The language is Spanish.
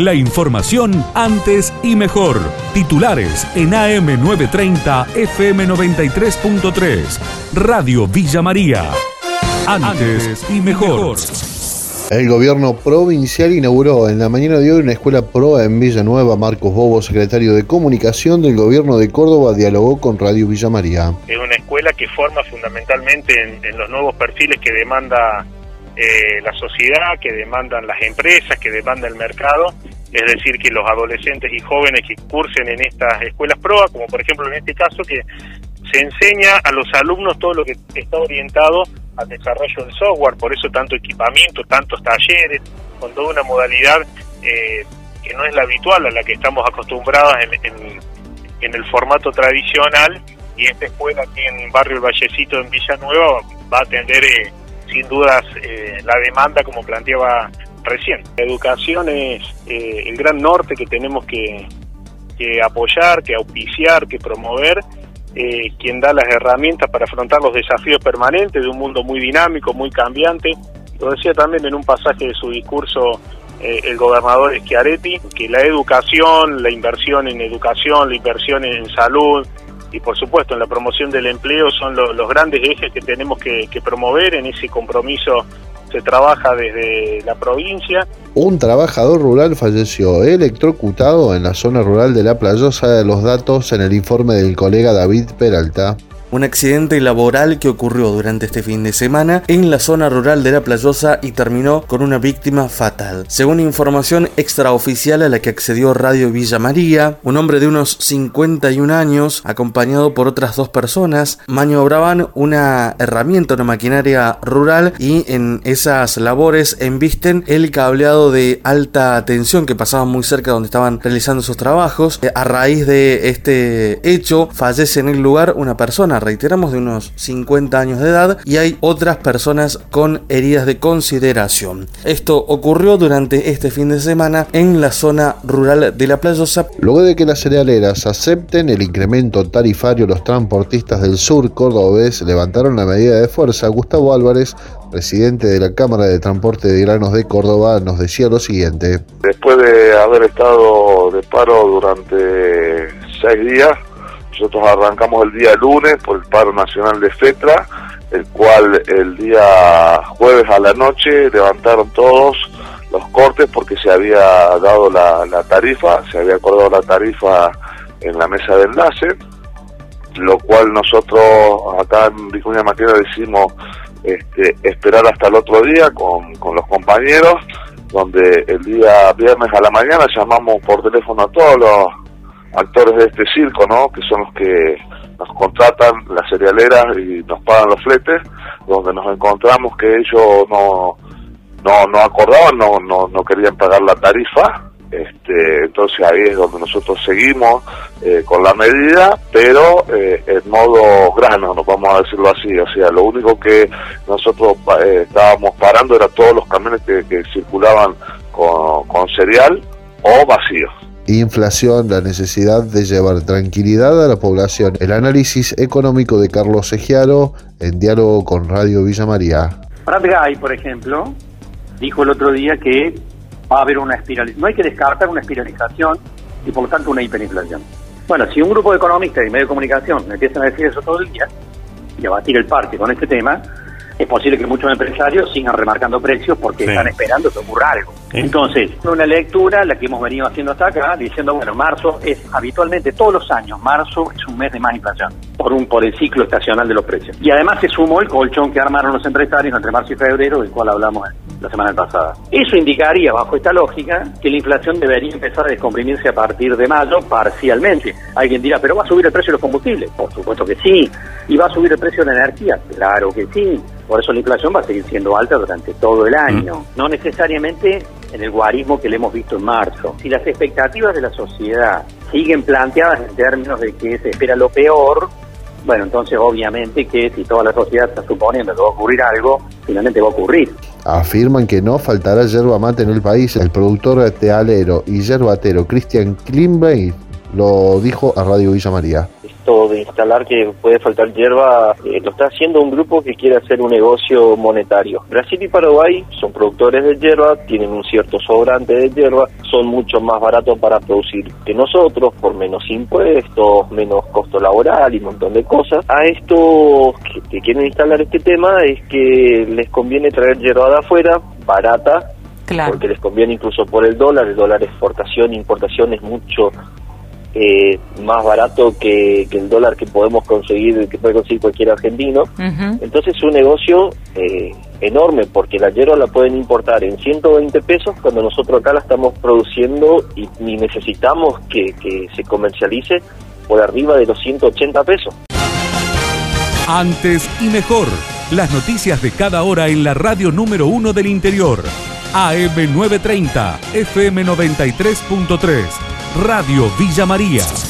La información antes y mejor. Titulares en AM930 FM93.3. Radio Villa María. Antes y mejor. El gobierno provincial inauguró en la mañana de hoy una escuela PROA en Villanueva. Marcos Bobo, secretario de Comunicación del gobierno de Córdoba, dialogó con Radio Villa María. Es una escuela que forma fundamentalmente en, los nuevos perfiles que demanda eh, la sociedad, que demandan las empresas, que demanda el mercado. Es decir, que los adolescentes y jóvenes que cursen en estas escuelas PROA, como por ejemplo en este caso, que se enseña a los alumnos todo lo que está orientado al desarrollo del software, por eso tanto equipamiento, tantos talleres, con toda una modalidad eh, que no es la habitual a la que estamos acostumbrados en, el formato tradicional. Y esta escuela aquí en Barrio El Vallecito en Villanueva va a atender eh, sin dudas eh, la demanda como planteaba recién. La educación es el gran norte que tenemos que, que apoyar, que auspiciar, que promover eh, quien da las herramientas para afrontar los desafíos permanentes de un mundo muy dinámico, muy cambiante. Lo decía también en un pasaje de su discurso eh, el gobernador Schiaretti, que la educación, la inversión en educación, la inversión en salud y por supuesto en la promoción del empleo son los grandes ejes que tenemos que promover en ese compromiso se trabaja desde la provincia. Un trabajador rural falleció electrocutado en la zona rural de La Playosa de los datos en el informe del colega David Peralta un accidente laboral que ocurrió durante este fin de semana en la zona rural de La Playosa y terminó con una víctima fatal. Según información extraoficial a la que accedió Radio Villa María, un hombre de unos 51 años, acompañado por otras dos personas, maniobraban una herramienta, una maquinaria rural y en esas labores embisten el cableado de alta tensión que pasaba muy cerca donde estaban realizando sus trabajos. A raíz de este hecho, fallece en el lugar una persona reiteramos, de unos 50 años de edad y hay otras personas con heridas de consideración. Esto ocurrió durante este fin de semana en la zona rural de La Playosa. Luego de que las cerealeras acepten el incremento tarifario, los transportistas del sur cordobés levantaron la medida de fuerza. Gustavo Álvarez, presidente de la Cámara de Transporte de Granos de Córdoba, nos decía lo siguiente. Después de haber estado de paro durante seis días, nosotros arrancamos el día lunes por el paro nacional de FETRA, el cual el día jueves a la noche levantaron todos los cortes porque se había dado la, tarifa, se había acordado la tarifa en la mesa de enlace, lo cual nosotros acá en Vicuña Maquera decimos este, esperar hasta el otro día con, con los compañeros, donde el día viernes a la mañana llamamos por teléfono a todos los actores de este circo, ¿no? Que son los que nos contratan las cerealeras y nos pagan los fletes, donde nos encontramos que ellos no no, no acordaban, no, no, no querían pagar la tarifa, este, entonces ahí es donde nosotros seguimos eh, con la medida, pero eh, en modo grano, nos vamos a decirlo así, o sea, lo único que nosotros eh, estábamos parando era todos los camiones que, que circulaban con, con cereal o vacíos inflación, la necesidad de llevar tranquilidad a la población. El análisis económico de Carlos Egiaro en diálogo con Radio Villa María. Gay, por ejemplo, dijo el otro día que va a haber una espiralización. No hay que descartar una espiralización y por lo tanto una hiperinflación. Bueno, si un grupo de economistas y medios de comunicación empiezan a decir eso todo el día y a batir el parque con este tema, es posible que muchos empresarios sigan remarcando precios porque están esperando que ocurra algo. Entonces, una lectura, la que hemos venido haciendo hasta acá, diciendo, bueno, marzo es habitualmente, todos los años, marzo es un mes de más inflación, por, un, por el ciclo estacional de los precios. Y además se sumó el colchón que armaron los empresarios entre marzo y febrero, del cual hablamos la semana pasada. Eso indicaría, bajo esta lógica, que la inflación debería empezar a descomprimirse a partir de mayo parcialmente. Alguien dirá, pero va a subir el precio de los combustibles. Por supuesto que sí. ¿Y va a subir el precio de la energía? Claro que sí. Por eso la inflación va a seguir siendo alta durante todo el año. Mm. No necesariamente en el guarismo que le hemos visto en marzo. Si las expectativas de la sociedad siguen planteadas en términos de que se espera lo peor, bueno, entonces obviamente que si toda la sociedad está suponiendo que va a ocurrir algo, finalmente va a ocurrir. Afirman que no faltará yerba mate en el país. El productor tealero y yerbatero Christian Klimbein Lo dijo a Radio Villa María esto de instalar que puede faltar hierba eh, lo está haciendo un grupo que quiere hacer un negocio monetario. Brasil y Paraguay son productores de hierba, tienen un cierto sobrante de hierba, son mucho más baratos para producir que nosotros, por menos impuestos, menos costo laboral y un montón de cosas. A estos que, quieren instalar este tema es que les conviene traer hierba de afuera, barata, porque les conviene incluso por el dólar, el dólar exportación, importación es mucho eh, más barato que, el dólar que podemos conseguir, que puede conseguir cualquier argentino. Entonces es un negocio eh, enorme porque la hierba la pueden importar en 120 pesos cuando nosotros acá la estamos produciendo y ni necesitamos que, que se comercialice por arriba de los 180 pesos. Antes y mejor, las noticias de cada hora en la radio número uno del interior. AM930, FM93.3. Radio Villa María.